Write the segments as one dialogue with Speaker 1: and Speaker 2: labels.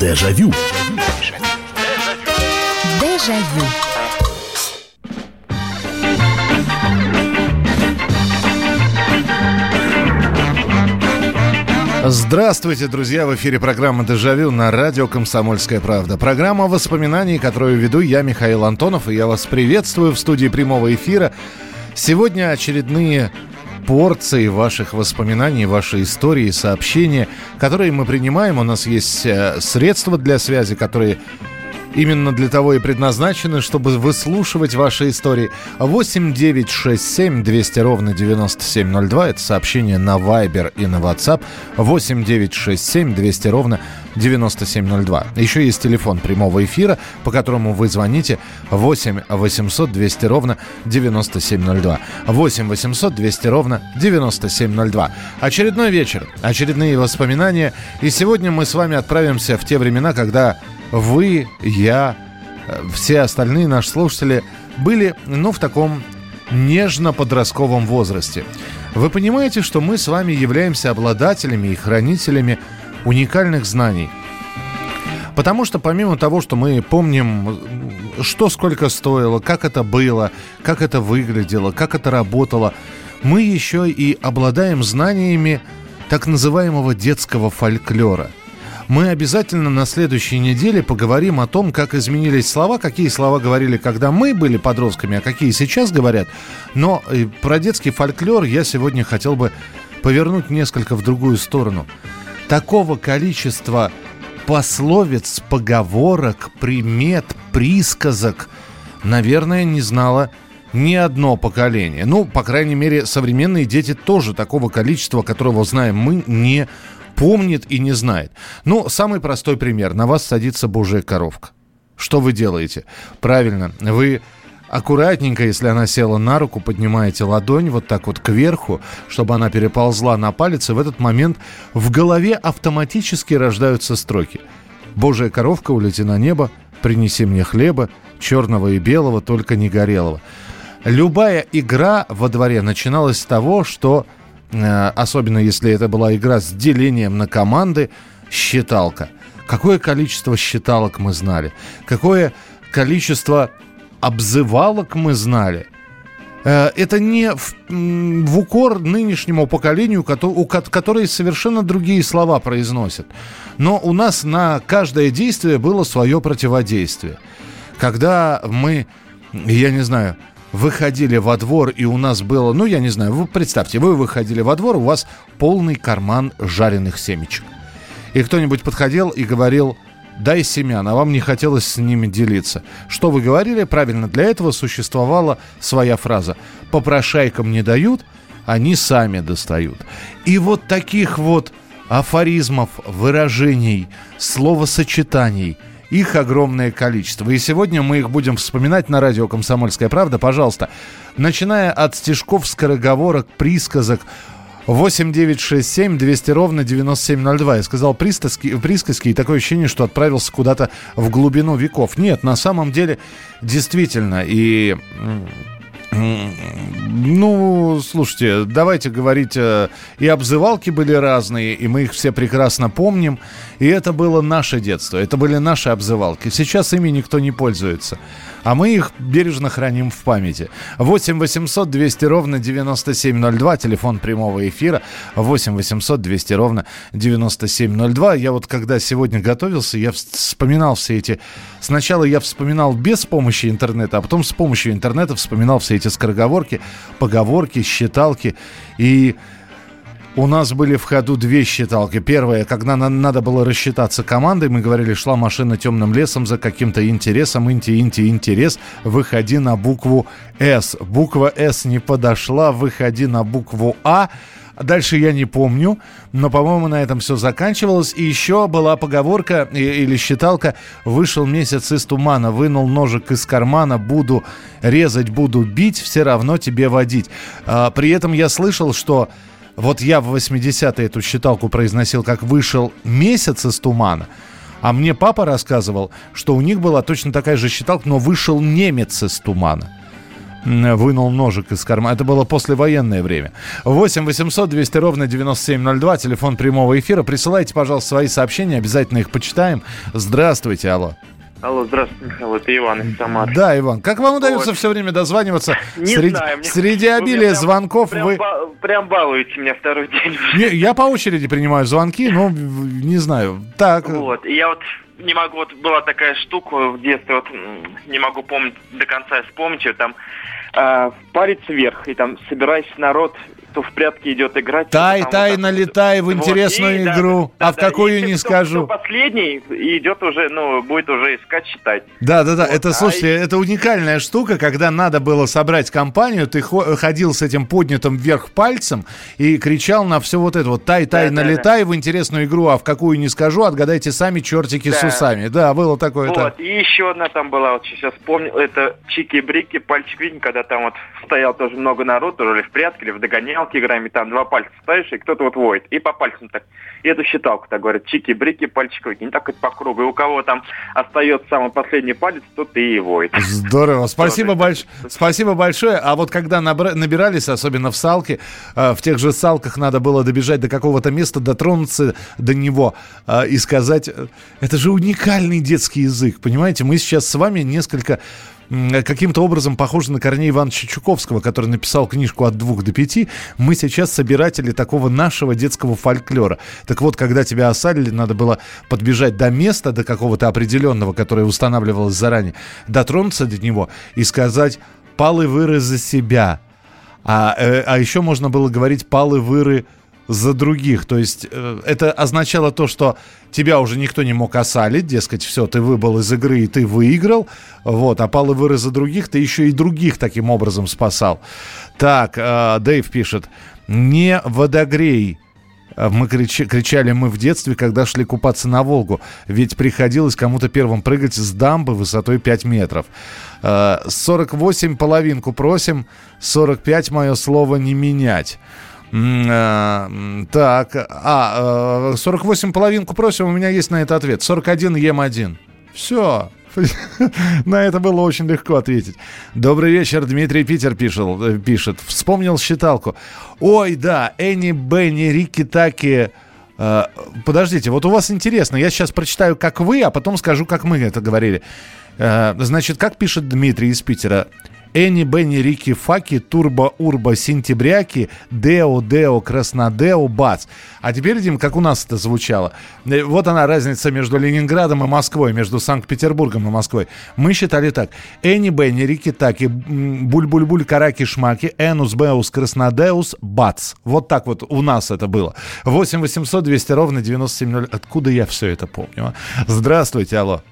Speaker 1: Дежавю.
Speaker 2: Дежавю.
Speaker 3: Здравствуйте, друзья! В эфире программа «Дежавю» на радио «Комсомольская правда». Программа воспоминаний, которую веду я, Михаил Антонов, и я вас приветствую в студии прямого эфира. Сегодня очередные порции ваших воспоминаний, вашей истории, сообщения, которые мы принимаем. У нас есть э, средства для связи, которые именно для того и предназначены, чтобы выслушивать ваши истории. 8 9 6 7 200 ровно 9702. Это сообщение на Viber и на WhatsApp. 8 9 6 7 200 ровно 9702. Еще есть телефон прямого эфира, по которому вы звоните 8 800 200 ровно 9702. 8 800 200 ровно 9702. Очередной вечер, очередные воспоминания. И сегодня мы с вами отправимся в те времена, когда вы, я, э, все остальные наши слушатели были, ну, в таком нежно-подростковом возрасте. Вы понимаете, что мы с вами являемся обладателями и хранителями уникальных знаний. Потому что помимо того, что мы помним, что сколько стоило, как это было, как это выглядело, как это работало, мы еще и обладаем знаниями так называемого детского фольклора – мы обязательно на следующей неделе поговорим о том, как изменились слова, какие слова говорили, когда мы были подростками, а какие сейчас говорят. Но э, про детский фольклор я сегодня хотел бы повернуть несколько в другую сторону. Такого количества пословиц, поговорок, примет, присказок, наверное, не знала ни одно поколение. Ну, по крайней мере, современные дети тоже такого количества, которого знаем мы, не помнит и не знает. Ну, самый простой пример. На вас садится божья коровка. Что вы делаете? Правильно, вы аккуратненько, если она села на руку, поднимаете ладонь вот так вот кверху, чтобы она переползла на палец, и в этот момент в голове автоматически рождаются строки. «Божья коровка, улети на небо, принеси мне хлеба, черного и белого, только не горелого». Любая игра во дворе начиналась с того, что особенно если это была игра с делением на команды, считалка. Какое количество считалок мы знали? Какое количество обзывалок мы знали? Э, это не в, в укор нынешнему поколению, которые совершенно другие слова произносят. Но у нас на каждое действие было свое противодействие. Когда мы, я не знаю, выходили во двор, и у нас было, ну, я не знаю, вы представьте, вы выходили во двор, у вас полный карман жареных семечек. И кто-нибудь подходил и говорил, дай семян, а вам не хотелось с ними делиться. Что вы говорили? Правильно, для этого существовала своя фраза. Попрошайкам не дают, они сами достают. И вот таких вот афоризмов, выражений, словосочетаний – их огромное количество. И сегодня мы их будем вспоминать на радио «Комсомольская правда». Пожалуйста, начиная от стишков, скороговорок, присказок, 8 9 6 7 200 ровно 9702. Я сказал присказки, присказки и такое ощущение, что отправился куда-то в глубину веков. Нет, на самом деле действительно. И ну, слушайте, давайте говорить, э, и обзывалки были разные, и мы их все прекрасно помним. И это было наше детство, это были наши обзывалки. Сейчас ими никто не пользуется а мы их бережно храним в памяти. 8 800 200 ровно 9702, телефон прямого эфира. 8 800 200 ровно 9702. Я вот когда сегодня готовился, я вспоминал все эти... Сначала я вспоминал без помощи интернета, а потом с помощью интернета вспоминал все эти скороговорки, поговорки, считалки. И у нас были в ходу две считалки. Первая, когда нам надо было рассчитаться командой, мы говорили, шла машина темным лесом за каким-то интересом, инти, инти, интерес, выходи на букву «С». Буква «С» не подошла, выходи на букву «А». Дальше я не помню, но, по-моему, на этом все заканчивалось. И еще была поговорка или считалка «Вышел месяц из тумана, вынул ножик из кармана, буду резать, буду бить, все равно тебе водить». А, при этом я слышал, что вот я в 80-е эту считалку произносил, как вышел месяц из тумана. А мне папа рассказывал, что у них была точно такая же считалка, но вышел немец из тумана. вынул ножик из кармана. Это было послевоенное время. 8 800 200 ровно 9702, телефон прямого эфира. Присылайте, пожалуйста, свои сообщения, обязательно их почитаем. Здравствуйте, алло.
Speaker 1: Алло, здравствуйте, Михаил, это Иван из Самары.
Speaker 3: Да, Иван, как вам удается вот. все время дозваниваться?
Speaker 1: Не
Speaker 3: среди,
Speaker 1: знаю. Мне,
Speaker 3: среди обилия
Speaker 1: прям,
Speaker 3: звонков
Speaker 1: прям,
Speaker 3: вы...
Speaker 1: Ба- прям балуете меня второй день.
Speaker 3: Не, я по очереди принимаю звонки, но не знаю. Так.
Speaker 1: Вот, я вот не могу, вот была такая штука в детстве, вот не могу помнить до конца вспомнить ее, там э, палец вверх, и там собираясь народ кто в прятки идет играть.
Speaker 3: Тай, тай, вот налетай в интересную вот, игру. Да, а да, в какую не
Speaker 1: кто,
Speaker 3: скажу.
Speaker 1: Кто последний идет уже, ну, будет уже искать, считать.
Speaker 3: Да, да, да. Вот, это, слушайте, а... это уникальная штука, когда надо было собрать компанию, ты ходил с этим поднятым вверх пальцем и кричал на все вот это вот тай, тай, да, налетай да, да. в интересную игру, а в какую не скажу, отгадайте сами чертики да. с усами. Да, было такое.
Speaker 1: Вот,
Speaker 3: так.
Speaker 1: и еще одна там была, вот сейчас вспомнил, это чики-брики, пальчик виден, когда там вот стоял тоже много народу, или в прятки, или в догонял догонялки играем, и там два пальца ставишь, и кто-то вот воет. И по пальцам так. И эту считалку так говорят, чики-брики, пальчик выкинь. Так это по кругу. И у кого там остается самый последний палец, тот и воет.
Speaker 3: Здорово. Спасибо, больш... Спасибо большое. А вот когда набра... набирались, особенно в салке, э, в тех же салках надо было добежать до какого-то места, дотронуться до него э, и сказать, э, это же уникальный детский язык, понимаете? Мы сейчас с вами несколько каким-то образом похожи на Корнея Ивановича Чуковского, который написал книжку «От двух до пяти». Мы сейчас собиратели такого нашего детского фольклора. Так вот, когда тебя осадили, надо было подбежать до места, до какого-то определенного, которое устанавливалось заранее, дотронуться до него и сказать «палы выры за себя». А, э, а еще можно было говорить «палы выры за других. То есть э, это означало то, что тебя уже никто не мог осалить, дескать, все, ты выбыл из игры и ты выиграл, вот, а палы выры за других, ты еще и других таким образом спасал. Так, э, Дэйв пишет, не водогрей, э, мы кричи, кричали мы в детстве, когда шли купаться на Волгу. Ведь приходилось кому-то первым прыгать с дамбы высотой 5 метров. 48 половинку просим, 45 мое слово не менять. А, так, а, 48 половинку просим, у меня есть на это ответ. 41 ем 1. Все, на это было очень легко ответить. Добрый вечер, Дмитрий Питер пишет, э, пишет. Вспомнил считалку. Ой, да, Энни, Бенни, Рики, Таки. Э, подождите, вот у вас интересно. Я сейчас прочитаю, как вы, а потом скажу, как мы это говорили. Э, значит, как пишет Дмитрий из Питера. Энни, Бенни, Рики, Факи, Турбо, Урбо, Сентябряки, Део, Део, Краснодео, Бац. А теперь, Дим, как у нас это звучало. Э, вот она разница между Ленинградом и Москвой, между Санкт-Петербургом и Москвой. Мы считали так. Энни, Бенни, Рики, Таки, Буль-Буль-Буль, Караки, Шмаки, Энус, Беус, Краснодеус, Бац. Вот так вот у нас это было. 8 800 200 ровно 9702. Откуда я все это помню? А? Здравствуйте, алло.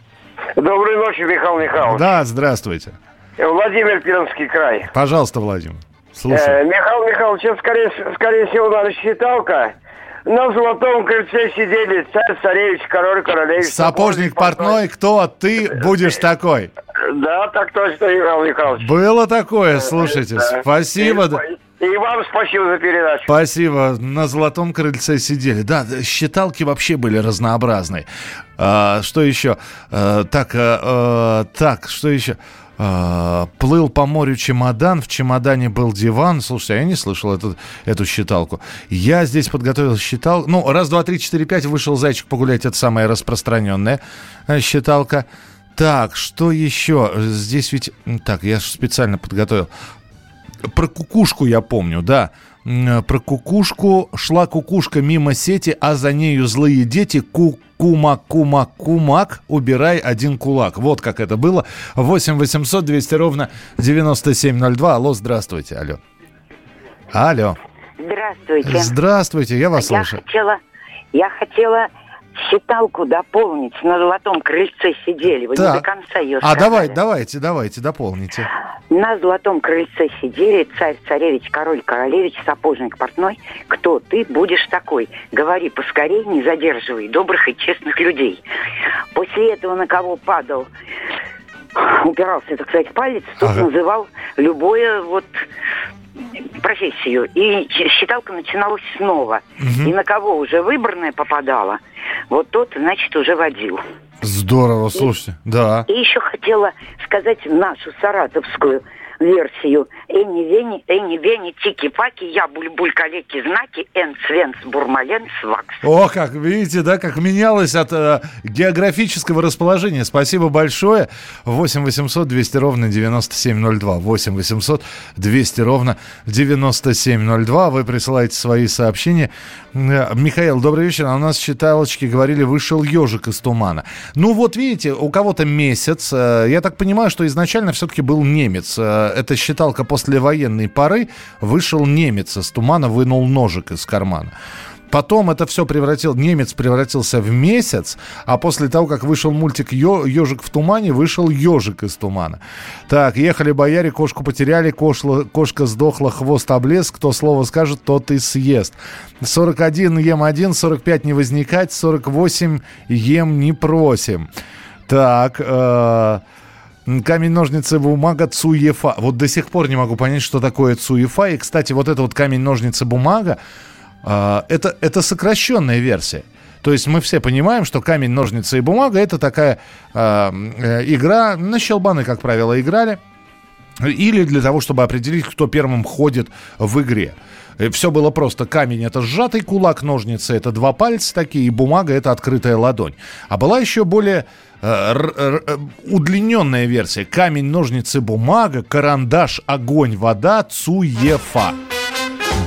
Speaker 2: Доброй ночи, Михаил Михайлович.
Speaker 3: Да, здравствуйте.
Speaker 2: Владимир Пермский край.
Speaker 3: Пожалуйста, Владимир. Слушай.
Speaker 2: Э, Михаил Михайлович, скорее, скорее всего, надо считалка. На золотом кольце сидели царь, царевич, король, королевич.
Speaker 3: Сапожник, портной, кто ты будешь такой?
Speaker 2: Да, так точно, Михаил Михайлович.
Speaker 3: Было такое, слушайте, да. спасибо.
Speaker 2: И, и вам спасибо за передачу.
Speaker 3: Спасибо. На золотом крыльце сидели. Да, считалки вообще были разнообразные. А, что еще? А, так, а, так, что еще? А, плыл по морю чемодан, в чемодане был диван. Слушайте, я не слышал эту, эту считалку. Я здесь подготовил считалку. Ну, раз, два, три, четыре, пять, вышел зайчик погулять. Это самая распространенная э, считалка. Так, что еще? Здесь ведь... Так, я специально подготовил. Про кукушку я помню, да. Про кукушку. Шла кукушка мимо сети, а за нею злые дети. Ку кумак, кумак, кумак, убирай один кулак. Вот как это было. 8 800 200 ровно 9702. Алло, здравствуйте. Алло. Алло.
Speaker 4: Здравствуйте.
Speaker 3: Здравствуйте, я вас
Speaker 4: я
Speaker 3: слушаю.
Speaker 4: Хотела, я хотела считалку дополнить. На золотом крыльце сидели. Вы так. не до конца ее
Speaker 3: А давай, давайте, давайте, дополните.
Speaker 4: На золотом крыльце сидели царь, царевич, король, королевич, сапожник, портной. Кто ты будешь такой? Говори поскорей, не задерживай добрых и честных людей. После этого на кого падал упирался, так сказать, палец, тот ага. называл любое вот профессию. И считалка начиналась снова. Угу. И на кого уже выбранное попадало, вот тот, значит, уже водил.
Speaker 3: Здорово, слушайте,
Speaker 4: и,
Speaker 3: да.
Speaker 4: И еще хотела сказать нашу саратовскую версию. Эни, Вени, Эни, Вени, Тики-Паки, я буль-буль, калеки, знаки, Эн, Свен, Бурмален, Свакс.
Speaker 3: О, как видите, да, как менялось от э, географического расположения. Спасибо большое. 8 800 200 ровно 9702. 8 800 200 ровно 9702. Вы присылаете свои сообщения. Э, Михаил, добрый вечер. А у нас считалочки говорили, вышел ежик из тумана. Ну вот видите, у кого-то месяц. Э, я так понимаю, что изначально все-таки был немец. Э, это считалка после военной поры. Вышел немец из тумана, вынул ножик из кармана. Потом это все превратил, немец превратился в месяц, а после того, как вышел мультик «Ежик в тумане», вышел ежик из тумана. Так, ехали бояре, кошку потеряли, кошла, кошка сдохла, хвост облез, кто слово скажет, тот и съест. 41 ем 1, 45 не возникать, 48 ем не просим. Так, э, Камень, ножницы, бумага, Цуефа. Вот до сих пор не могу понять, что такое Цуефа. И, кстати, вот это вот камень, ножницы, бумага, а, это, это сокращенная версия. То есть мы все понимаем, что камень, ножницы и бумага это такая а, э, игра, на щелбаны, как правило, играли. Или для того, чтобы определить, кто первым ходит в игре. Все было просто. Камень это сжатый кулак, ножницы это два пальца такие, и бумага это открытая ладонь. А была еще более удлиненная версия. Камень, ножницы, бумага, карандаш, огонь, вода, цуефа.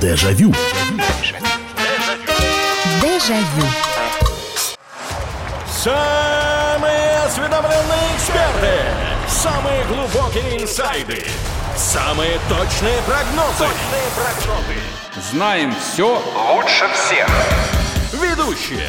Speaker 5: Дежавю. Дежавю. Самые осведомленные эксперты. Самые глубокие инсайды. Самые точные прогнозы. Точные прогнозы.
Speaker 6: Знаем все лучше всех.
Speaker 5: Ведущие.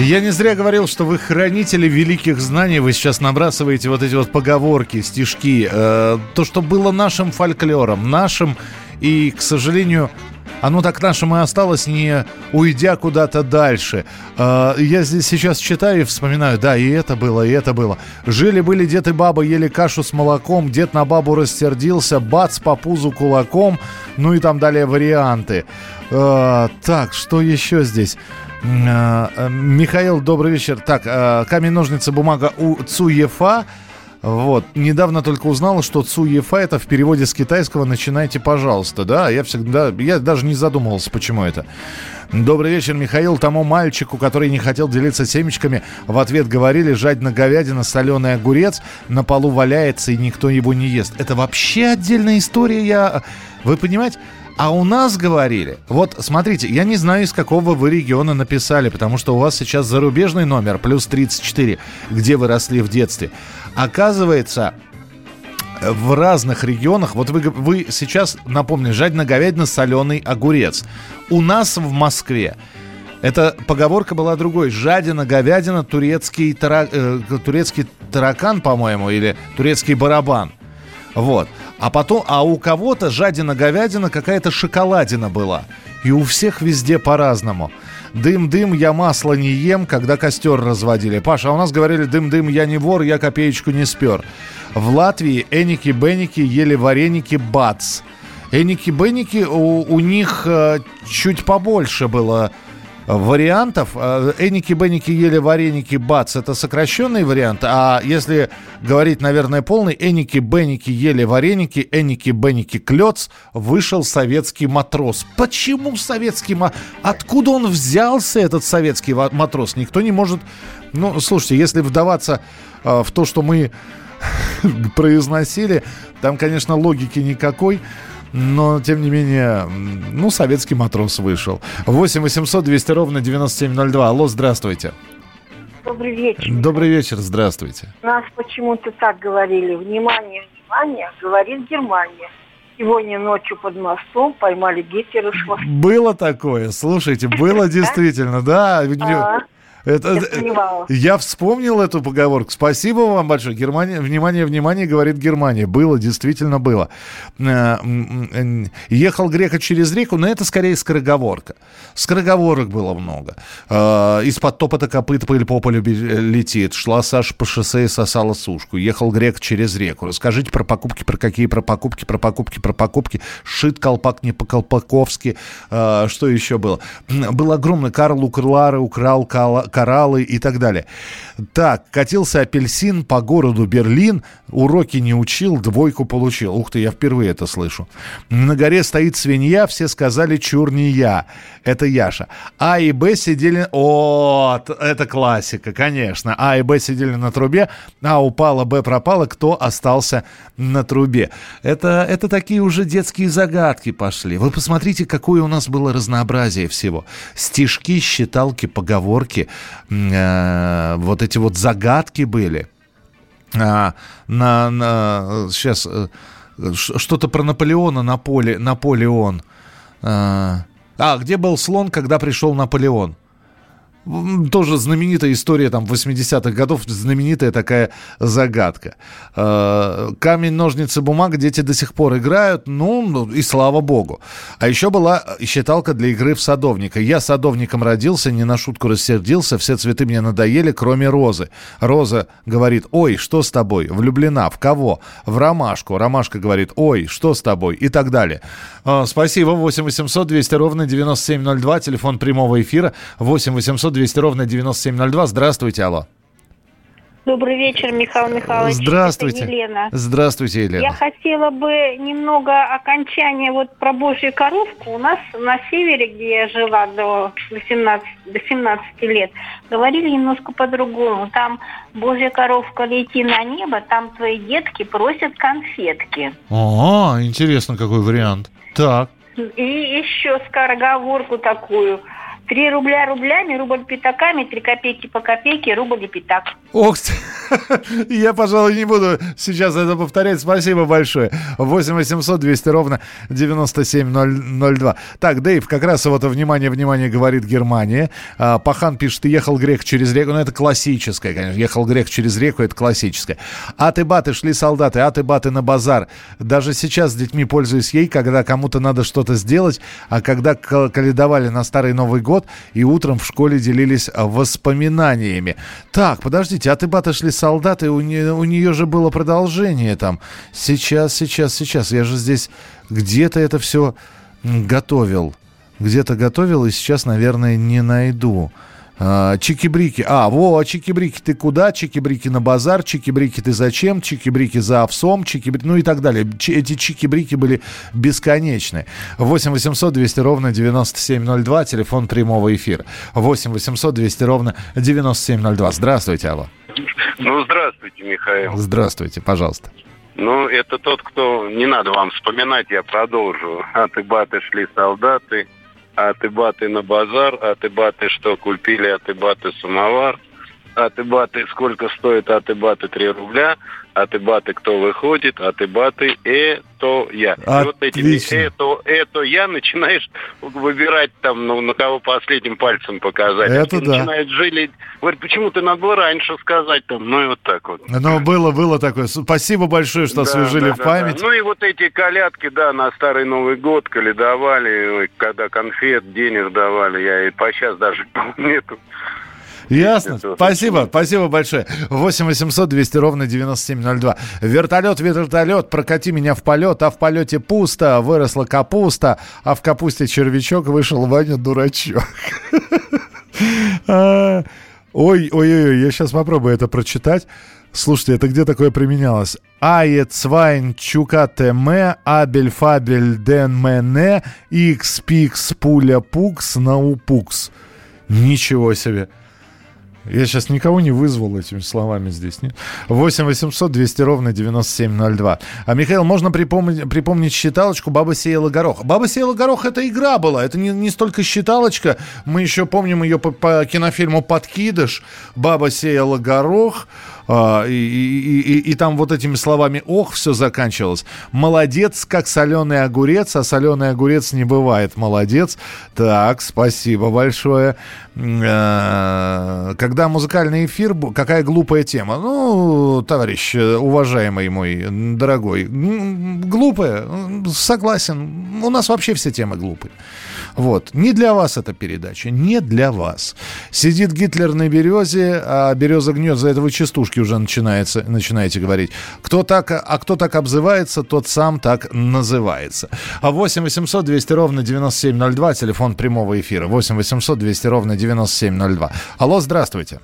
Speaker 3: Я не зря говорил, что вы хранители великих знаний. Вы сейчас набрасываете вот эти вот поговорки, стишки. Э, то, что было нашим фольклором, нашим, и, к сожалению, оно так нашим и осталось, не уйдя куда-то дальше. Э, я здесь сейчас читаю и вспоминаю, да, и это было, и это было. Жили-были дед и баба, ели кашу с молоком, дед на бабу рассердился, бац по пузу кулаком, ну и там далее варианты. Э, так, что еще здесь? Э, э, Михаил, добрый вечер. Так, э, камень, ножницы, бумага у Цуефа. Вот. Недавно только узнал, что Цуефа это в переводе с китайского «начинайте, пожалуйста». Да, я всегда, я даже не задумывался, почему это. Добрый вечер, Михаил. Тому мальчику, который не хотел делиться семечками, в ответ говорили, жадно говядина, соленый огурец, на полу валяется и никто его не ест. Это вообще отдельная история. Я... Вы понимаете? А у нас говорили, вот смотрите, я не знаю, из какого вы региона написали, потому что у вас сейчас зарубежный номер, плюс 34, где вы росли в детстве. Оказывается, в разных регионах, вот вы, вы сейчас, напомню, жадина говядина, соленый огурец. У нас в Москве эта поговорка была другой. Жадина, говядина, турецкий, тара, э, турецкий таракан, по-моему, или турецкий барабан. Вот. А потом, а у кого-то жадина-говядина какая-то шоколадина была. И у всех везде по-разному. Дым-дым, я масло не ем, когда костер разводили. Паша, а у нас говорили дым-дым, я не вор, я копеечку не спер. В Латвии эники-беники ели вареники бац. Эники-беники, у, у них э, чуть побольше было вариантов. Э, Эники-беники ели вареники, бац, это сокращенный вариант. А если говорить, наверное, полный, Эники-беники ели вареники, Эники-беники клец, вышел советский матрос. Почему советский матрос? Откуда он взялся, этот советский матрос? Никто не может... Ну, слушайте, если вдаваться э, в то, что мы произносили, там, конечно, логики никакой но, тем не менее, ну, советский матрос вышел. 8 800 200 ровно 9702. Алло, здравствуйте.
Speaker 7: Добрый вечер.
Speaker 3: Добрый вечер, здравствуйте.
Speaker 7: Нас почему-то так говорили. Внимание, внимание, говорит Германия. Сегодня ночью под мостом поймали Гитлера
Speaker 3: Было такое, слушайте, было действительно, да. Это,
Speaker 7: Я сомневалась.
Speaker 3: я вспомнил эту поговорку. Спасибо вам большое. Германия, внимание, внимание, говорит Германия. Было, действительно было. Э, м, Ехал грека через реку, но это скорее скороговорка. Скороговорок было много. Э, Из-под топота копыт пыль по полю летит. Шла Саша по шоссе и сосала сушку. Ехал грек через реку. Расскажите про покупки, про какие про покупки, про покупки, про покупки. Шит колпак не по-колпаковски. Э, Что еще было? Был огромный Карл у Клары украл кала- кораллы и так далее. Так, катился апельсин по городу Берлин, уроки не учил, двойку получил. Ух ты, я впервые это слышу. На горе стоит свинья, все сказали чур не я. Это Яша. А и Б сидели... О, это классика, конечно. А и Б сидели на трубе, А упала, Б пропала, кто остался на трубе. Это, это такие уже детские загадки пошли. Вы посмотрите, какое у нас было разнообразие всего. Стишки, считалки, поговорки, э, вот эти вот загадки были. А, на, на, сейчас э, что-то про Наполеона на поле, Наполеон. А, а, где был слон, когда пришел Наполеон? Тоже знаменитая история там 80-х годов, знаменитая такая загадка. Э, Камень, ножницы, бумага, дети до сих пор играют, ну, ну, и слава богу. А еще была считалка для игры в садовника. Я садовником родился, не на шутку рассердился, все цветы мне надоели, кроме розы. Роза говорит, ой, что с тобой? Влюблена. В кого? В ромашку. Ромашка говорит, ой, что с тобой? И так далее. Э, Спасибо. 8 800 200 ровно 9702, телефон прямого эфира. 8 800 200 ровно 9702. Здравствуйте, алло.
Speaker 7: Добрый вечер, Михаил Михайлович.
Speaker 3: Здравствуйте.
Speaker 7: Это Елена.
Speaker 3: Здравствуйте, Елена.
Speaker 7: Я хотела бы немного окончания вот про Божью коровку. У нас на севере, где я жила до 18, до 17 лет, говорили немножко по-другому. Там Божья коровка лети на небо, там твои детки просят конфетки.
Speaker 3: Ага, интересно, какой вариант. Так.
Speaker 7: И еще скороговорку такую. Три рубля рублями, рубль пятаками, три копейки по копейке, рубль и пятак.
Speaker 3: Ох, я, пожалуй, не буду сейчас это повторять. Спасибо большое. 8 800 200 ровно 9702. Так, Дэйв, как раз вот, внимание, внимание, говорит Германия. А, Пахан пишет, ехал грех через реку. Ну, это классическое, конечно. Ехал грех через реку, это классическое. Аты-баты, шли солдаты, аты-баты на базар. Даже сейчас с детьми пользуюсь ей, когда кому-то надо что-то сделать, а когда к- каледовали на Старый Новый год и утром в школе делились а, воспоминаниями. Так, подождите, аты-баты шли солдаты, у, не- у нее же было продолжение там. Сейчас, сейчас, сейчас. Я же здесь где-то это все готовил. Где-то готовил и сейчас, наверное, не найду. А, Чики-брики. А, во, чики-брики ты куда? Чики-брики на базар. Чики-брики ты зачем? Чики-брики за овсом. чики Ну и так далее. Чи- эти чики-брики были бесконечны. 8 800 200 ровно 9702. Телефон прямого эфира. 8 800 200 ровно 9702. Здравствуйте, алло.
Speaker 8: Ну, здравствуйте, Михаил.
Speaker 3: Здравствуйте, пожалуйста.
Speaker 8: Ну, это тот, кто... Не надо вам вспоминать, я продолжу. Аты-баты шли солдаты, аты-баты на базар, аты-баты что купили, аты-баты самовар, аты-баты сколько стоит, аты-баты 3 рубля, аты-баты кто выходит, аты-баты это я. И вот этими
Speaker 3: Отлично.
Speaker 8: это, это я начинаешь выбирать там, ну, на кого последним пальцем показать.
Speaker 3: Это
Speaker 8: И
Speaker 3: да.
Speaker 8: Начинает жалеть. Говорит, почему ты надо было раньше сказать там, ну и вот так вот.
Speaker 3: Ну, было, было такое. Спасибо большое, что
Speaker 8: Да,
Speaker 3: освежили
Speaker 8: да,
Speaker 3: в
Speaker 8: да,
Speaker 3: память.
Speaker 8: да. Ну и вот эти колядки, да, на Старый Новый год каледовали, ой, когда конфет, денег давали, я и по сейчас даже нету.
Speaker 3: Ясно. Спасибо, спасибо большое. 8 800 200 ровно 9702. Вертолет, вертолет, прокати меня в полет, а в полете пусто, выросла капуста, а в капусте червячок вышел Ваня дурачок. А, Ой, ой, ой, ой, я сейчас попробую это прочитать. Слушайте, это где такое применялось? Ае цвайн чукате ме, абель фабель ден мене, икс пикс пуля пукс наупукс. Ничего себе. Я сейчас никого не вызвал этими словами здесь. Нет? 8 800 200 ровно 9702. А, Михаил, можно припомнить, припомнить считалочку «Баба сеяла горох». «Баба сеяла горох» — это игра была. Это не, не столько считалочка. Мы еще помним ее по, по кинофильму «Подкидыш». «Баба сеяла горох». А, и, и, и, и там вот этими словами «ох» все заканчивалось. Молодец, как соленый огурец, а соленый огурец не бывает. Молодец. Так, спасибо большое. Э, когда музыкальный эфир, какая глупая тема. Ну, товарищ, э, уважаемый мой, дорогой, глупая, согласен. У нас вообще все темы глупые. Вот. Не для вас эта передача, не для вас. Сидит Гитлер на березе, а береза гнет, за это вы частушки уже начинается, начинаете говорить. Кто так, а кто так обзывается, тот сам так называется. А 8 800 200 ровно 9702, телефон прямого эфира. 8 800 200 ровно 9702. Алло, здравствуйте.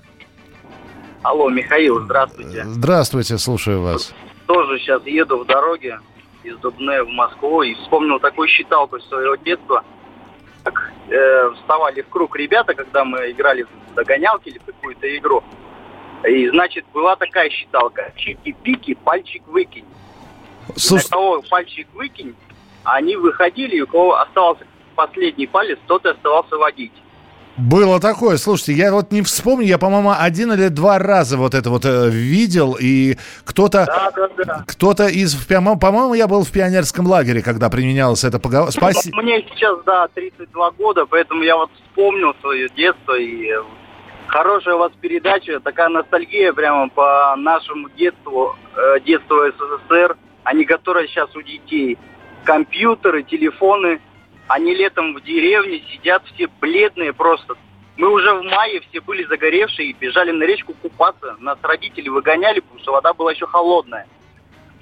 Speaker 9: Алло, Михаил, здравствуйте.
Speaker 3: Здравствуйте, слушаю вас.
Speaker 9: Тоже сейчас еду в дороге из Дубны в Москву и вспомнил такую считалку своего детства – так э, вставали в круг ребята, когда мы играли в догонялки или в какую-то игру. И, значит, была такая считалка. Чики-пики, пальчик выкинь. Слушай... На кого пальчик выкинь, они выходили, и у кого остался последний палец, тот и оставался водить.
Speaker 3: Было такое, слушайте, я вот не вспомню, я, по-моему, один или два раза вот это вот э, видел, и кто-то, да, да, да. кто-то из, по-моему, я был в пионерском лагере, когда применялась эта поговорка.
Speaker 9: Спасибо. Мне сейчас, да, 32 года, поэтому я вот вспомнил свое детство, и хорошая у вас передача, такая ностальгия прямо по нашему детству, э, детству СССР, а не которая сейчас у детей. Компьютеры, телефоны – они летом в деревне сидят все бледные просто. Мы уже в мае все были загоревшие и бежали на речку купаться. Нас родители выгоняли, потому что вода была еще холодная.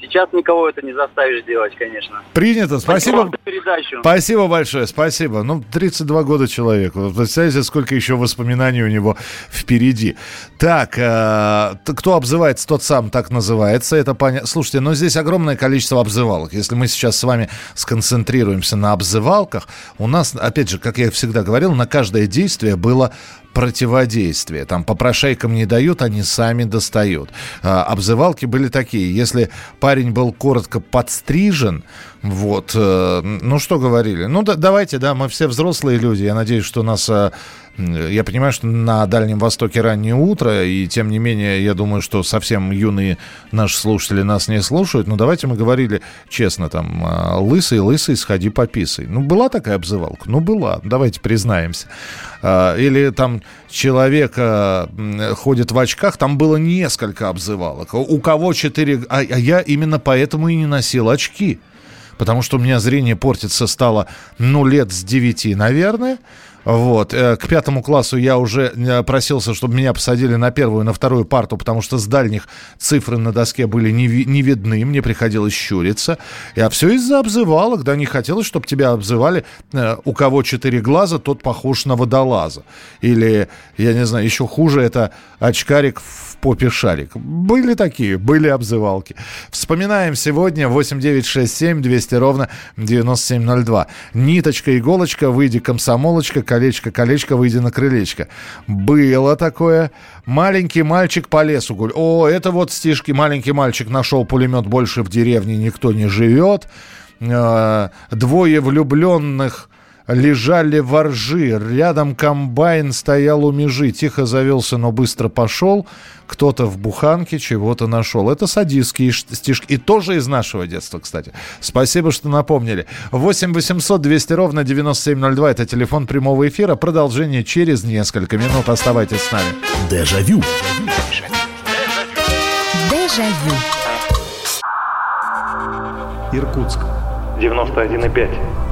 Speaker 9: Сейчас никого это не заставишь делать, конечно.
Speaker 3: Принято, спасибо. Спасибо, спасибо большое, спасибо. Ну, 32 года человеку. Представляете, сколько еще воспоминаний у него впереди. Так, э, кто обзывается, тот сам так называется. Это понятно. Слушайте, но здесь огромное количество обзывалок. Если мы сейчас с вами сконцентрируемся на обзывалках, у нас, опять же, как я всегда говорил, на каждое действие было противодействие. Там попрошайкам не дают, они сами достают. А, обзывалки были такие. Если парень был коротко подстрижен, вот, э, ну что говорили? Ну да, давайте, да, мы все взрослые люди. Я надеюсь, что нас э, я понимаю, что на Дальнем Востоке раннее утро, и тем не менее, я думаю, что совсем юные наши слушатели нас не слушают. Но давайте мы говорили честно, там, а, лысый, лысый, сходи пописай. Ну, была такая обзывалка? Ну, была. Давайте признаемся. Или там человек ходит в очках, там было несколько обзывалок. У кого четыре... А, а я именно поэтому и не носил очки. Потому что у меня зрение портится стало, ну, лет с девяти, наверное. Вот. Э, к пятому классу я уже э, просился, чтобы меня посадили на первую, на вторую парту, потому что с дальних цифры на доске были не, ви- не видны, мне приходилось щуриться. А все из-за обзывалок, да, не хотелось, чтобы тебя обзывали, э, у кого четыре глаза, тот похож на водолаза. Или, я не знаю, еще хуже, это очкарик в попе шарик. Были такие, были обзывалки. Вспоминаем сегодня 8967 200 ровно 9702. Ниточка, иголочка, выйди комсомолочка, колечко, колечко, выйди на крылечко. Было такое. Маленький мальчик по лесу гуль. О, это вот стишки. Маленький мальчик нашел пулемет, больше в деревне никто не живет. Э, двое влюбленных лежали воржи, рядом комбайн стоял у межи, тихо завелся, но быстро пошел, кто-то в буханке чего-то нашел. Это садистские стишки, и тоже из нашего детства, кстати. Спасибо, что напомнили. 8 800 200 ровно 9702, это телефон прямого эфира, продолжение через несколько минут, оставайтесь с нами.
Speaker 5: Дежавю.
Speaker 10: Дежавю.
Speaker 11: Иркутск. 91,5.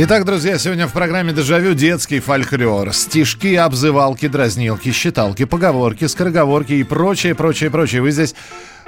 Speaker 3: Итак, друзья, сегодня в программе «Дежавю» детский фольклор. Стишки, обзывалки, дразнилки, считалки, поговорки, скороговорки и прочее, прочее, прочее. Вы здесь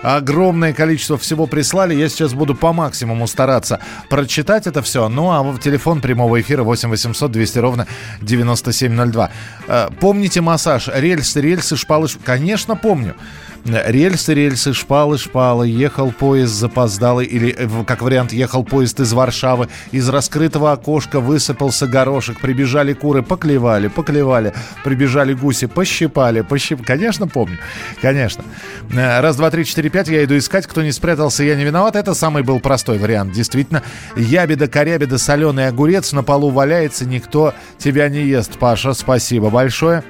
Speaker 3: огромное количество всего прислали. Я сейчас буду по максимуму стараться прочитать это все. Ну, а в телефон прямого эфира 8 800 200 ровно 9702. Э, помните массаж? Рельсы, рельсы, шпалы, шпалы. Конечно, помню. Рельсы, рельсы, шпалы, шпалы. Ехал поезд запоздалый. Или, э, как вариант, ехал поезд из Варшавы. Из раскрытого окошка высыпался горошек. Прибежали куры, поклевали, поклевали. Прибежали гуси, пощипали, пощипали. Конечно, помню. Конечно. Э, раз, два, три, четыре, пять. Я иду искать. Кто не спрятался, я не виноват. Это самый был простой вариант. Действительно. Ябеда, корябеда, соленый огурец на полу валяется. Никто тебя не ест, Паша. Спасибо большое.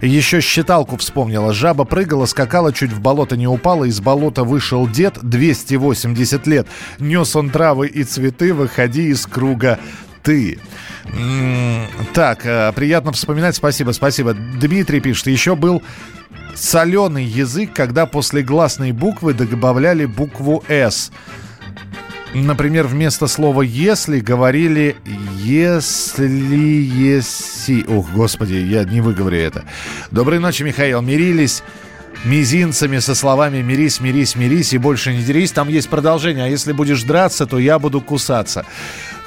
Speaker 3: Еще считалку вспомнила. Жаба прыгала, скакала, чуть в болото не упала. Из болота вышел дед, 280 лет. Нес он травы и цветы, выходи из круга ты. Так, э, приятно вспоминать. Спасибо, спасибо. Дмитрий пишет, еще был соленый язык, когда после гласной буквы добавляли букву «С». Например, вместо слова «если» говорили «если, еси». Ух, господи, я не выговорю это. Доброй ночи, Михаил. Мирились мизинцами со словами «мирись, мирись, мирись» и больше не дерись. Там есть продолжение. А если будешь драться, то я буду кусаться.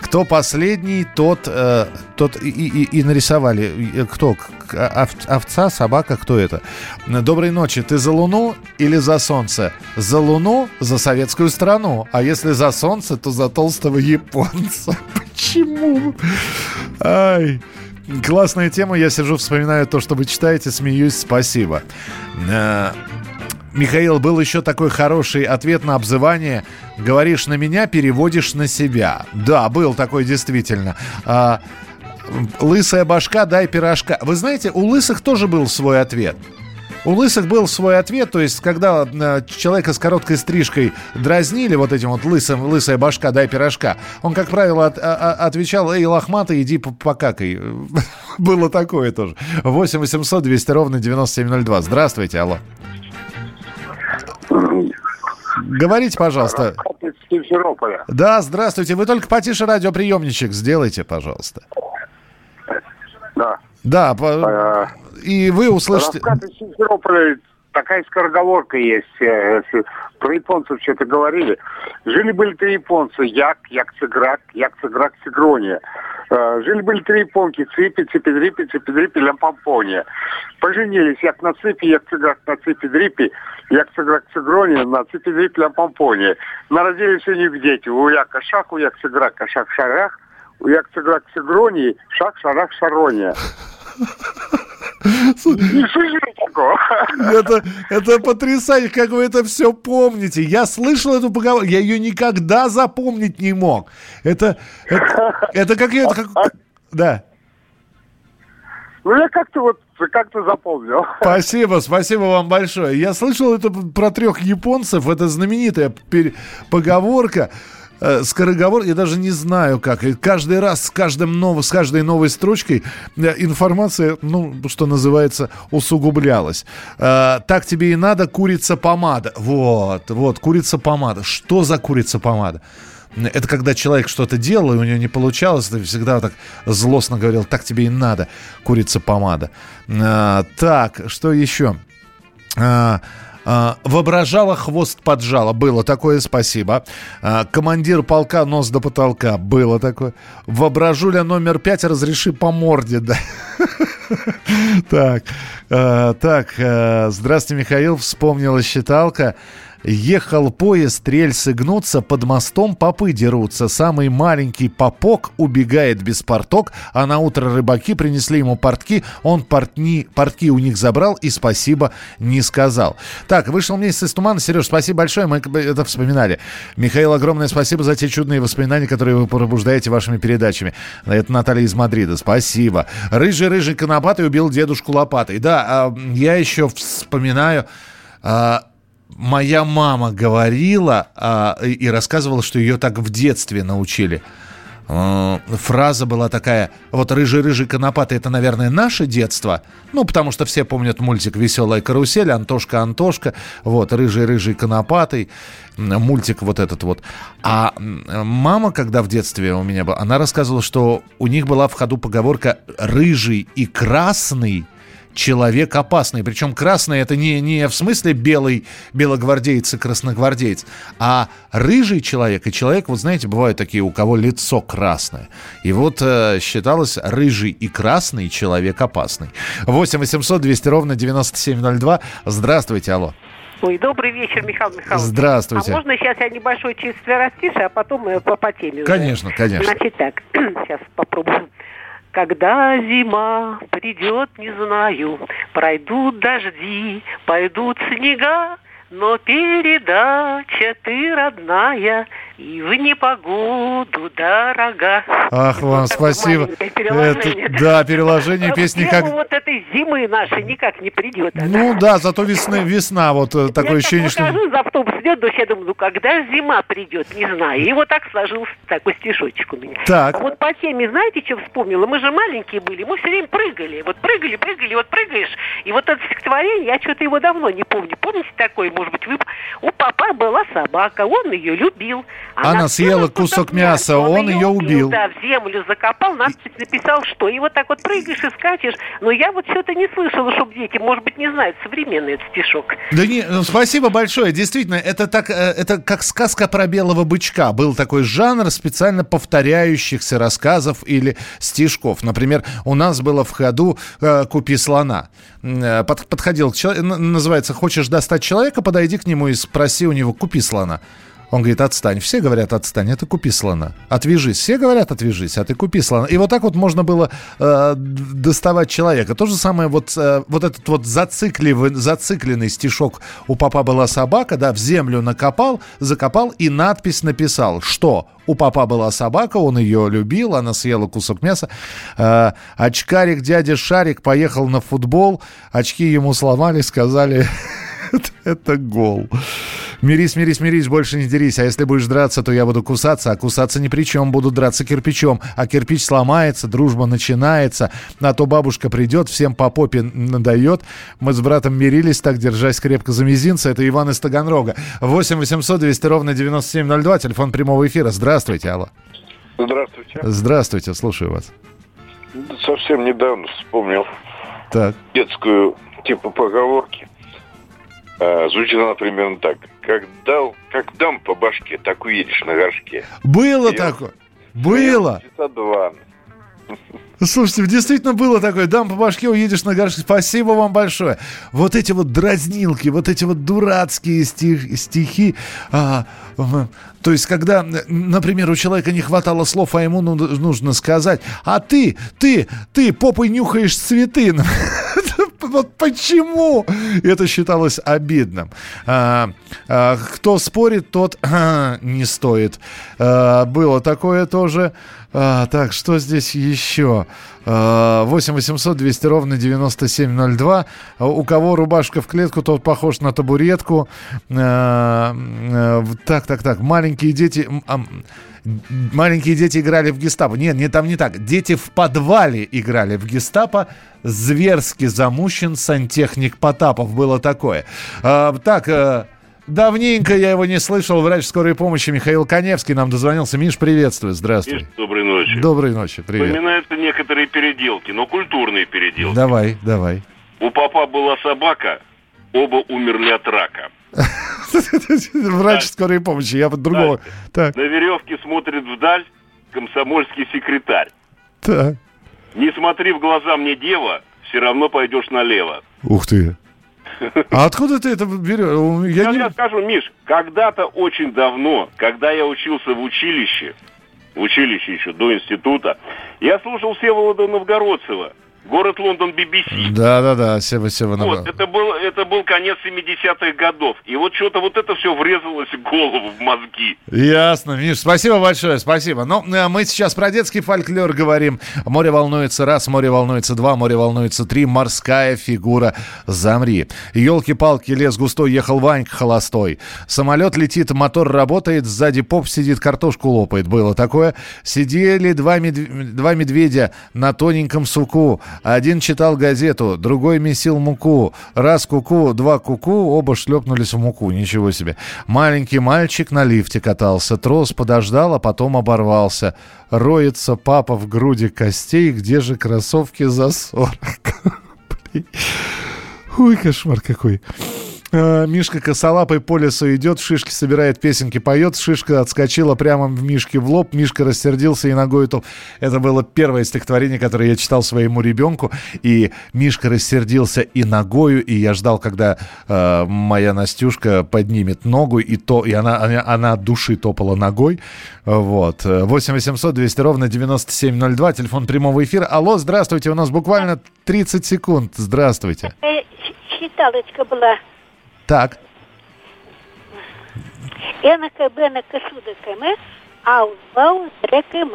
Speaker 3: Кто последний, тот, э, тот и, и, и нарисовали. Кто? Ов, овца, собака, кто это? Доброй ночи. Ты за Луну или за Солнце? За Луну, за советскую страну. А если за Солнце, то за толстого японца. Почему? Ай. Классная тема. Я сижу, вспоминаю то, что вы читаете, смеюсь. Спасибо. Э, Михаил, был еще такой хороший ответ на обзывание. Говоришь на меня, переводишь на себя. Да, был такой действительно. А, лысая башка, дай пирожка. Вы знаете, у лысых тоже был свой ответ. У лысых был свой ответ, то есть, когда э, человека с короткой стрижкой дразнили вот этим вот лысым, лысая башка, дай пирожка, он, как правило, от, а, а отвечал, эй, лохматый, иди покакай. Было такое тоже. 8 800 200 ровно 9702. Здравствуйте, алло. Говорите, пожалуйста. Да, здравствуйте. Вы только потише радиоприемничек сделайте, пожалуйста.
Speaker 12: Да.
Speaker 3: Да, по... и вы услышите...
Speaker 12: Раскат из Симферополя такая скороговорка есть. Э, про японцев что-то говорили. Жили-были три японца. Як, Якцеграк, Якцеграк, Сигрония. Э, жили-были три японки. Ципи, Ципидрипи, Ципидрипи, Лямпомпония. Поженились. Як на Ципи, Якцеграк на Ципидрипи, Якцеграк, Цигрония на Ципидрипи, Лямпомпония. Народились у них дети. У Яка Шах, у Якцеграка Шах-Шарах, у Якцеграк Цигронии Шах-Шарах Шарония.
Speaker 3: Это, это потрясающе, как вы это все помните. Я слышал эту поговорку, я ее никогда запомнить не мог. Это, это, это как я... Как, да.
Speaker 12: Ну, я как-то вот как-то запомнил.
Speaker 3: Спасибо, спасибо вам большое. Я слышал это про трех японцев, это знаменитая поговорка. Э, скороговорка, я даже не знаю как. И каждый раз с, каждым нов, с каждой новой строчкой э, информация, ну, что называется, усугублялась. Э, так тебе и надо, курица-помада. Вот, вот, курица-помада. Что за курица-помада? Это когда человек что-то делал, и у него не получалось, ты всегда так злостно говорил, так тебе и надо, курица-помада. А, так, что еще? А, а, воображала, хвост поджала. Было такое, спасибо. А, командир полка, нос до потолка. Было такое. Воображуля номер пять, разреши по морде. Да. Так, а, так, здравствуйте, Михаил. Вспомнила считалка. Ехал поезд, рельсы гнутся, под мостом попы дерутся. Самый маленький попок убегает без порток, а на утро рыбаки принесли ему портки. Он портни, портки у них забрал и спасибо не сказал. Так, вышел месяц из тумана. Сереж, спасибо большое, мы это вспоминали. Михаил, огромное спасибо за те чудные воспоминания, которые вы пробуждаете вашими передачами. Это Наталья из Мадрида, спасибо. Рыжий-рыжий конопатый убил дедушку лопатой. Да, а, я еще вспоминаю а, моя мама говорила а, и рассказывала, что ее так в детстве научили. А, фраза была такая, вот «рыжий-рыжий конопатый» — это, наверное, наше детство, ну, потому что все помнят мультик «Веселая карусель», «Антошка-Антошка», вот, «Рыжий-рыжий конопатый», мультик вот этот вот. А мама, когда в детстве у меня была, она рассказывала, что у них была в ходу поговорка «рыжий и красный человек опасный. Причем красный это не, не в смысле белый белогвардеец и красногвардеец, а рыжий человек и человек, вот знаете, бывают такие, у кого лицо красное. И вот э, считалось рыжий и красный человек опасный. 8 800 200 ровно 9702. Здравствуйте, алло.
Speaker 13: Ой, добрый вечер, Михаил Михайлович.
Speaker 3: Здравствуйте.
Speaker 13: А можно сейчас я небольшой четверостишь, а потом мы по, по теме
Speaker 3: Конечно,
Speaker 13: уже.
Speaker 3: конечно.
Speaker 13: Значит так, сейчас попробуем. Когда зима придет, не знаю, пройдут дожди, пойдут снега, но передача ты родная и в непогоду дорога.
Speaker 3: Ах, вам спасибо.
Speaker 13: переложение.
Speaker 3: Это, да, переложение песни как...
Speaker 13: Вот этой зимы нашей никак не придет. она.
Speaker 3: Ну да, зато весны, весна, вот э, такое
Speaker 13: я
Speaker 3: ощущение,
Speaker 13: так
Speaker 3: что...
Speaker 13: выхожу, за автобус идет, дождь, я думаю, ну когда зима придет, не знаю. И вот так сложился такой стишочек у меня.
Speaker 3: Так.
Speaker 13: А вот по теме, знаете, что вспомнила? Мы же маленькие были, мы все время прыгали. Вот прыгали, прыгали, вот прыгаешь. И вот это стихотворение, я что-то его давно не помню. Помните такое, может быть, вы... У папа была собака, он ее любил.
Speaker 3: Она съела кусок мяса, он ее убил.
Speaker 13: Да, в землю закопал, надпись написал, что. И вот так вот прыгаешь и скачешь. Но я вот что-то не слышала, чтобы дети, может быть, не знают современный этот стишок.
Speaker 3: Да не, ну, спасибо большое. Действительно, это так, э, это как сказка про белого бычка. Был такой жанр специально повторяющихся рассказов или стишков. Например, у нас было в ходу э, «Купи слона». Э, под- подходил к человеку, называется «Хочешь достать человека, подойди к нему и спроси у него «Купи слона». Он говорит, отстань. Все говорят, отстань, это купи слона. Отвяжись. Все говорят, отвяжись, а ты купи слона. И вот так вот можно было э, доставать человека. То же самое вот, э, вот этот вот зацикливый, зацикленный стишок «У папа была собака», да, в землю накопал, закопал и надпись написал, что у папа была собака, он ее любил, она съела кусок мяса. Э, очкарик дядя Шарик поехал на футбол, очки ему сломали, сказали, это гол. Мирись, мирись, мирись, больше не дерись. А если будешь драться, то я буду кусаться. А кусаться ни при чем, буду драться кирпичом. А кирпич сломается, дружба начинается. А то бабушка придет, всем по попе надает. Мы с братом мирились, так держась крепко за мизинцы. Это Иван из Таганрога. 8 800 200 ровно 9702, телефон прямого эфира. Здравствуйте, алло.
Speaker 14: Здравствуйте.
Speaker 3: Здравствуйте, слушаю вас.
Speaker 14: Совсем недавно вспомнил
Speaker 3: Так.
Speaker 14: детскую типа поговорки. А, звучит она примерно так. Как, дал, как дам по башке, так уедешь на горшке.
Speaker 3: Было
Speaker 14: Я-
Speaker 3: такое. Было.
Speaker 14: Часа два.
Speaker 3: Слушайте, действительно было такое. Дам по башке, уедешь на горшке. Спасибо вам большое. Вот эти вот дразнилки, вот эти вот дурацкие стих- стихи. а, то есть, когда, например, у человека не хватало слов, а ему ну- нужно сказать, а ты, ты, ты попой нюхаешь цветы. Вот почему это считалось обидным? А, а, кто спорит, тот не стоит. А, было такое тоже. А, так, что здесь еще? А, 8 800 200 ровно 9702. А, У кого рубашка в клетку, тот похож на табуретку. А, а, Так, так, так. Маленькие дети... Маленькие дети играли в гестапо. Нет, не там не так. Дети в подвале играли в гестапо. Зверски замущен сантехник Потапов. Было такое. А, так, э, давненько я его не слышал. Врач скорой помощи Михаил Коневский нам дозвонился. Миш, приветствую. Здравствуй.
Speaker 15: Миш, доброй ночи.
Speaker 3: Доброй ночи. Привет.
Speaker 15: Вспоминаются некоторые переделки, но культурные переделки.
Speaker 3: Давай, давай.
Speaker 15: У папа была собака, оба умерли от рака.
Speaker 3: Врач скорой помощи. Я под другого. Так,
Speaker 15: На веревке смотрит вдаль комсомольский секретарь.
Speaker 3: так.
Speaker 15: Не смотри в глаза мне, дева, все равно пойдешь налево.
Speaker 3: Ух ты. А откуда ты это берешь? Я не...
Speaker 15: я скажу, Миш, когда-то очень давно, когда я учился в училище, в училище еще до института, я слушал Всеволода Новгородцева, город Лондон BBC.
Speaker 3: Да, да, да, Сева, Сева.
Speaker 15: Вот, это был, это был конец 70-х годов. И вот что-то вот это все врезалось в голову, в мозги.
Speaker 3: Ясно, Миш, спасибо большое, спасибо. Ну, э, мы сейчас про детский фольклор говорим. Море волнуется раз, море волнуется два, море волнуется три, морская фигура замри. Елки-палки, лес густой, ехал Ванька холостой. Самолет летит, мотор работает, сзади поп сидит, картошку лопает. Было такое. Сидели два, медв- два медведя на тоненьком суку. Один читал газету, другой месил муку. Раз куку, два куку, оба шлепнулись в муку. Ничего себе. Маленький мальчик на лифте катался. Трос подождал, а потом оборвался. Роется папа в груди костей. Где же кроссовки за 40? Ой, кошмар какой. А, Мишка косолапый по лесу идет, шишки собирает, песенки поет. Шишка отскочила прямо в Мишке в лоб. Мишка рассердился и ногой топ. Это было первое стихотворение, которое я читал своему ребенку. И Мишка рассердился и ногою, и я ждал, когда э, моя Настюшка поднимет ногу, и, то, и она, она, она души топала ногой. Вот. 8 800 200 ровно 9702, телефон прямого эфира. Алло, здравствуйте, у нас буквально 30 секунд. Здравствуйте.
Speaker 16: Э, Считалочка была.
Speaker 3: Так.
Speaker 16: НКБ на КСУДКМ, аус баус РКМ.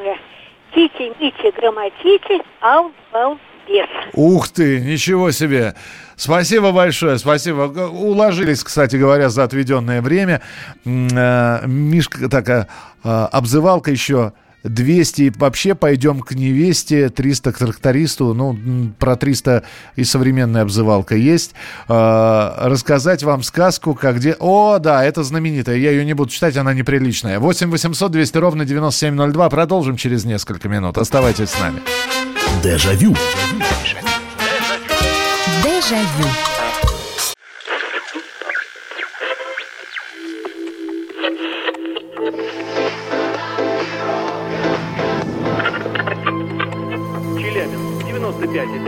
Speaker 16: Тити мити грамматити, аус баус без.
Speaker 3: Ух ты, ничего себе. Спасибо большое, спасибо. Уложились, кстати говоря, за отведенное время. Э, Мишка такая э, обзывалка еще 200 вообще пойдем к невесте, 300 к трактористу. Ну, про 300 и современная обзывалка есть. Э, рассказать вам сказку, как где... О, да, это знаменитая. Я ее не буду читать, она неприличная. 8 800 200 ровно 9702. Продолжим через несколько минут. Оставайтесь с нами.
Speaker 5: Дежавю.
Speaker 10: Дежавю.
Speaker 17: Челябинск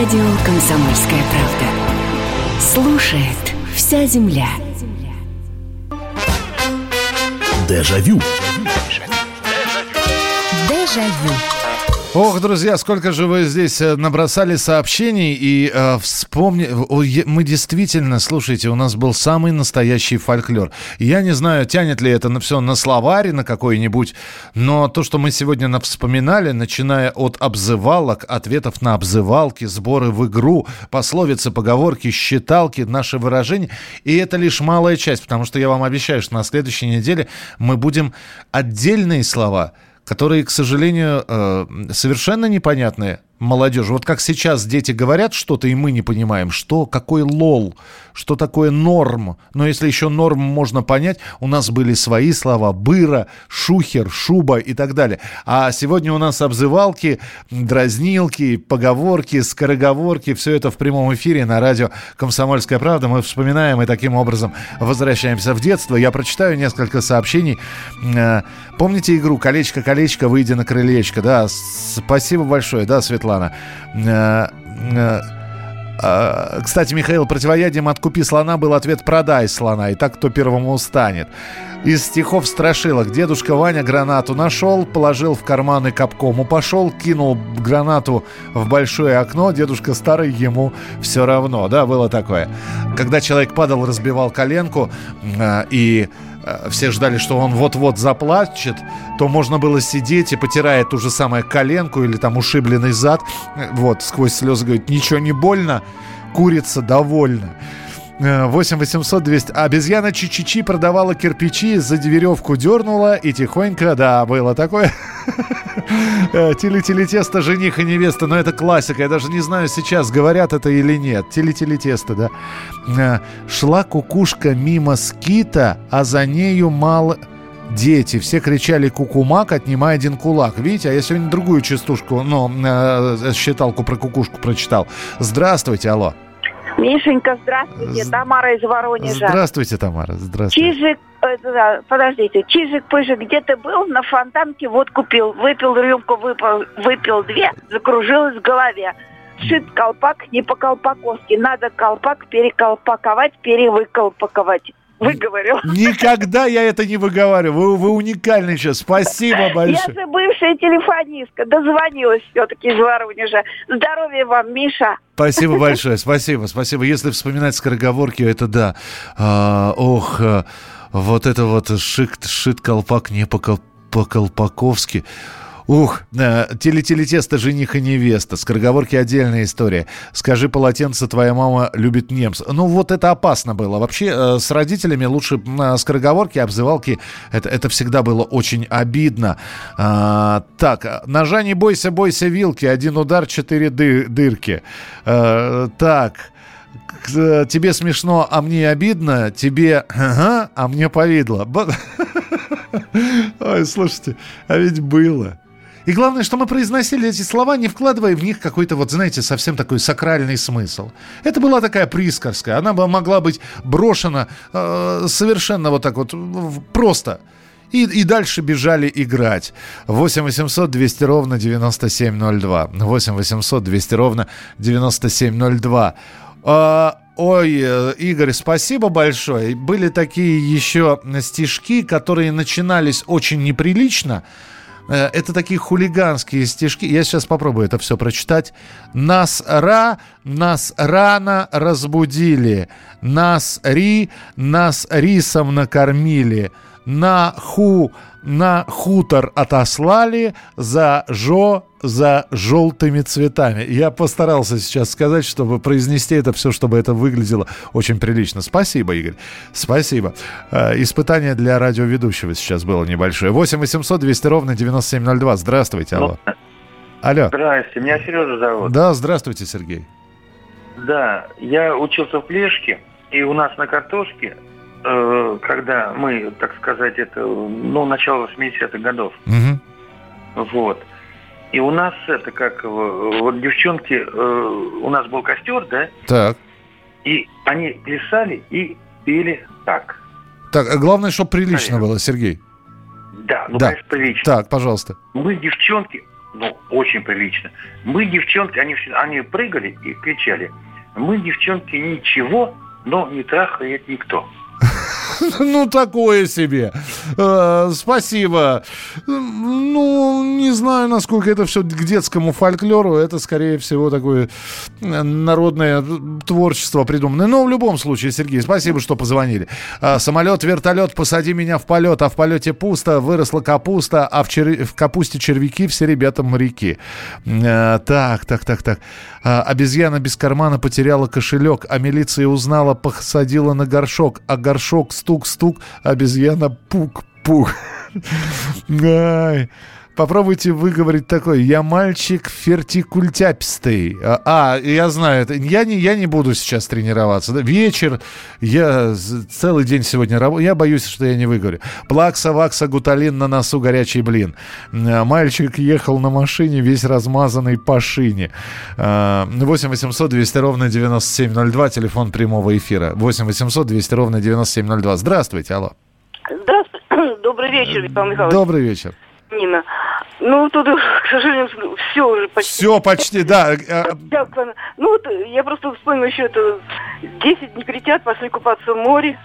Speaker 10: Радио «Комсомольская правда». Слушает вся земля.
Speaker 5: Дежавю.
Speaker 10: Дежавю.
Speaker 3: Ох, друзья, сколько же вы здесь э, набросали сообщений и э, вспомни... Мы действительно, слушайте, у нас был самый настоящий фольклор. Я не знаю, тянет ли это на все на словаре, на какой-нибудь, но то, что мы сегодня на- вспоминали, начиная от обзывалок, ответов на обзывалки, сборы в игру, пословицы, поговорки, считалки, наши выражения, и это лишь малая часть, потому что я вам обещаю, что на следующей неделе мы будем отдельные слова которые, к сожалению, э, совершенно непонятные молодежи. Вот как сейчас дети говорят что-то, и мы не понимаем, что, какой лол, что такое норм. Но если еще норм можно понять, у нас были свои слова, быра, шухер, шуба и так далее. А сегодня у нас обзывалки, дразнилки, поговорки, скороговорки, все это в прямом эфире на радио «Комсомольская правда». Мы вспоминаем и таким образом возвращаемся в детство. Я прочитаю несколько сообщений. Э, Помните игру «Колечко-колечко, выйди на крылечко»? Да, спасибо большое, да, Светлана? Э, э, э, Кстати, Михаил, противоядием «Откупи слона» был ответ «Продай слона», и так кто первому устанет. Из стихов страшилок. Дедушка Ваня гранату нашел, положил в карманы капкому, пошел, кинул гранату в большое окно. Дедушка старый, ему все равно. Да, было такое. Когда человек падал, разбивал коленку, э, и все ждали, что он вот-вот заплачет, то можно было сидеть и, потирая ту же самую коленку или там ушибленный зад, э, вот, сквозь слезы говорить, ничего не больно, курица довольна. Э, 8 800 200. Обезьяна Чичичи продавала кирпичи, за веревку дернула и тихонько, да, было такое. Э, Тили-тили тесто, жених и невеста. Но это классика. Я даже не знаю сейчас, говорят это или нет. Тили-тили тесто, да. Э, Шла кукушка мимо скита, а за нею мало... Дети, все кричали кукумак, отнимай один кулак. Видите, а я сегодня другую частушку, ну, э, считалку про кукушку прочитал. Здравствуйте, алло.
Speaker 4: Мишенька, здравствуйте. Тамара из Воронежа.
Speaker 3: Здравствуйте, Тамара. Здравствуйте.
Speaker 4: Чижик, э, да, подождите, Чижик-Пыжик, где ты был? На фонтанке водку пил, выпил рюмку, выпил, выпил две, закружилась в голове. Шит колпак не по-колпаковски. Надо колпак переколпаковать, перевыколпаковать. Выговорил.
Speaker 3: Никогда я это не выговариваю. Вы, вы уникальны сейчас. Спасибо
Speaker 4: Я
Speaker 3: большое.
Speaker 4: же бывшая телефонистка, дозвонилась все-таки из Воронежа. Здоровья вам, Миша.
Speaker 3: Спасибо большое. Спасибо, спасибо. Если вспоминать скороговорки, это да. А, ох, а, вот это вот шик, шит колпак не по, кол- по-колпаковски. Ух, э, теле-телетесто жених и невеста. Скороговорки отдельная история. Скажи полотенце, твоя мама любит немца. Ну вот это опасно было. Вообще э, с родителями лучше э, скороговорки, обзывалки. Это, это всегда было очень обидно. А, так, ножа не бойся, бойся вилки. Один удар, четыре ды- дырки. А, так к- тебе смешно, а мне обидно, тебе ага, а мне повидло. Ой, слушайте, а ведь было. И главное, что мы произносили эти слова, не вкладывая в них какой-то, вот знаете, совсем такой сакральный смысл. Это была такая присказка. Она бы могла быть брошена э, совершенно вот так вот просто. И, и дальше бежали играть. 8 800 200 ровно 9702. 8 800 200 ровно 9702. А, ой, э, Игорь, спасибо большое. Были такие еще стишки, которые начинались очень неприлично. Э, Это такие хулиганские стишки. Я сейчас попробую это все прочитать. Нас ра, нас рано разбудили. Нас ри, нас рисом накормили. На ху, на хутор отослали за жо, за желтыми цветами. Я постарался сейчас сказать, чтобы произнести это все, чтобы это выглядело очень прилично. Спасибо, Игорь. Спасибо. Э, Испытание для радиоведущего сейчас было небольшое. 8 800 200 ровно 9702. Здравствуйте, алло. Алло.
Speaker 18: Здрасте, меня Сережа зовут.
Speaker 3: Да, здравствуйте, Сергей.
Speaker 18: Да, я учился в Плешке, и у нас на картошке, когда мы, так сказать, это, ну, начало 80-х годов,
Speaker 3: Мгм.
Speaker 18: вот, и у нас это как, э, вот девчонки, э, у нас был костер, да,
Speaker 3: Так.
Speaker 18: и они плясали и пели так.
Speaker 3: Так, а главное, чтобы прилично было, Сергей.
Speaker 18: Да, ну,
Speaker 3: Да.
Speaker 18: конечно, прилично.
Speaker 3: Так, пожалуйста.
Speaker 18: Мы девчонки, ну, очень прилично. Мы девчонки, они, они прыгали и кричали. Мы девчонки ничего, но не трахает никто.
Speaker 3: Ну, такое себе. Э, Спасибо. Ну, не знаю, насколько это все к детскому фольклору. Это, скорее всего, такое э, народное творчество придуманное. Но в любом случае, Сергей, спасибо, что позвонили. А, Самолет, вертолет, посади меня в полет. А в полете пусто, выросла капуста, а в, чер- в капусте червяки, все ребята моряки. Э, Так, так, так, так. А, Обезьяна без кармана потеряла кошелек, а милиция узнала, посадила на горшок, а горшок стук-стук, обезьяна пук-пук. Попробуйте выговорить такой. Я мальчик фертикультяпистый. А, а, я знаю это. Я не, я не буду сейчас тренироваться. Вечер. Я целый день сегодня работаю. Я боюсь, что я не выговорю. Плакса, вакса, гуталин, на носу горячий блин. Мальчик ехал на машине, весь размазанный по шине. А, 8 800 200 ровно 9702. Телефон прямого эфира. 8 800 200 ровно 9702. Здравствуйте, алло.
Speaker 19: Здравствуйте. Добрый вечер, Михаил Михайлович.
Speaker 3: Добрый вечер.
Speaker 19: Нина. Ну, тут, к сожалению, все уже почти.
Speaker 3: Все почти, да.
Speaker 19: Ну, вот я просто вспомнила еще это 10 негритят пошли купаться в море.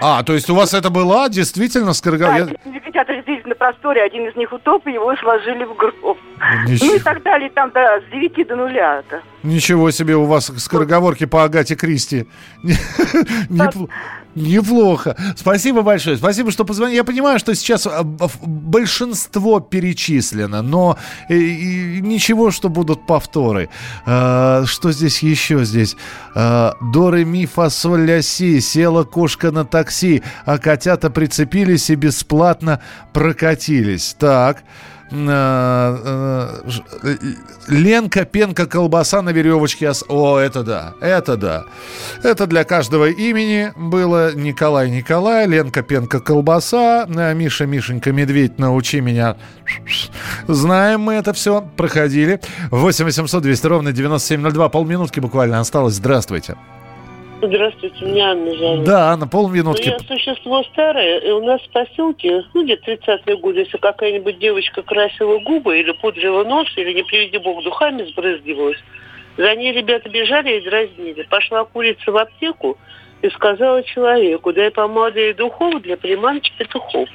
Speaker 3: А, то есть у вас это была действительно
Speaker 19: Да,
Speaker 3: скороговорка?
Speaker 19: 10 негритят разделились на просторе, один из них утоп, и его сложили в гроб.
Speaker 3: Ничего.
Speaker 19: Ну и так далее, там да, с 9 до нуля. Это.
Speaker 3: Ничего себе, у вас скороговорки по Агате Кристи. Непл- Неплохо. Спасибо большое. Спасибо, что позвонили. Я понимаю, что сейчас а, большинство перечислено, но э, ничего, что будут повторы. А, Что здесь еще здесь? А, До, ре, ми, фа, ля, си. Села кошка на такси, а котята прицепились и бесплатно прокатились. Так. Э, Ленка, пенка, колбаса на веревочке. О, это да, это да. Это для каждого имени было Николай Николай, Ленка, пенка, колбаса, э, Миша, Мишенька, медведь, научи меня. Знаем мы это все, проходили. 8 800 200 ровно 9702, полминутки буквально осталось. Здравствуйте.
Speaker 20: Здравствуйте, меня Анна зовут.
Speaker 3: Да, на
Speaker 20: Ну,
Speaker 3: полминутки.
Speaker 20: я существо старое, и у нас в поселке, ну, где-то 30-е годы, если какая-нибудь девочка красила губы или пудрила нос, или, не приведи бог, духами сбрызгивалась, за ней ребята бежали и дразнили. Пошла курица в аптеку и сказала человеку, дай помады и духов для приманки петухов.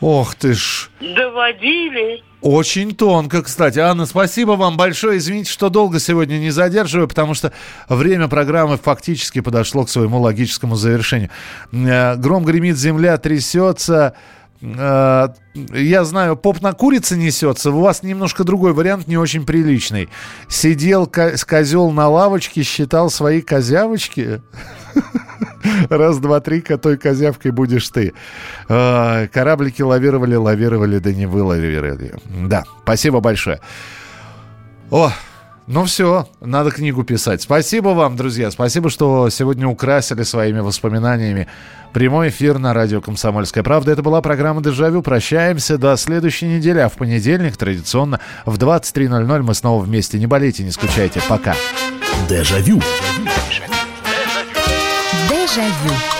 Speaker 3: Ох ты ж.
Speaker 20: Доводили.
Speaker 3: Очень тонко, кстати. Анна, спасибо вам большое. Извините, что долго сегодня не задерживаю, потому что время программы фактически подошло к своему логическому завершению. Э, Гром гремит, земля трясется. Э, я знаю, поп на курице несется, у вас немножко другой вариант, не очень приличный. Сидел ко- козел на лавочке, считал свои козявочки. Раз, два, три, той козявкой будешь ты. Э, кораблики лавировали, лавировали, да не вылавировали. Да, спасибо большое. О, ну все, надо книгу писать. Спасибо вам, друзья. Спасибо, что сегодня украсили своими воспоминаниями прямой эфир на радио «Комсомольская правда». Это была программа «Дежавю». Прощаемся до следующей недели. А в понедельник традиционно в 23.00 мы снова вместе. Не болейте, не скучайте. Пока.
Speaker 5: Дежавю.
Speaker 10: Дежавю.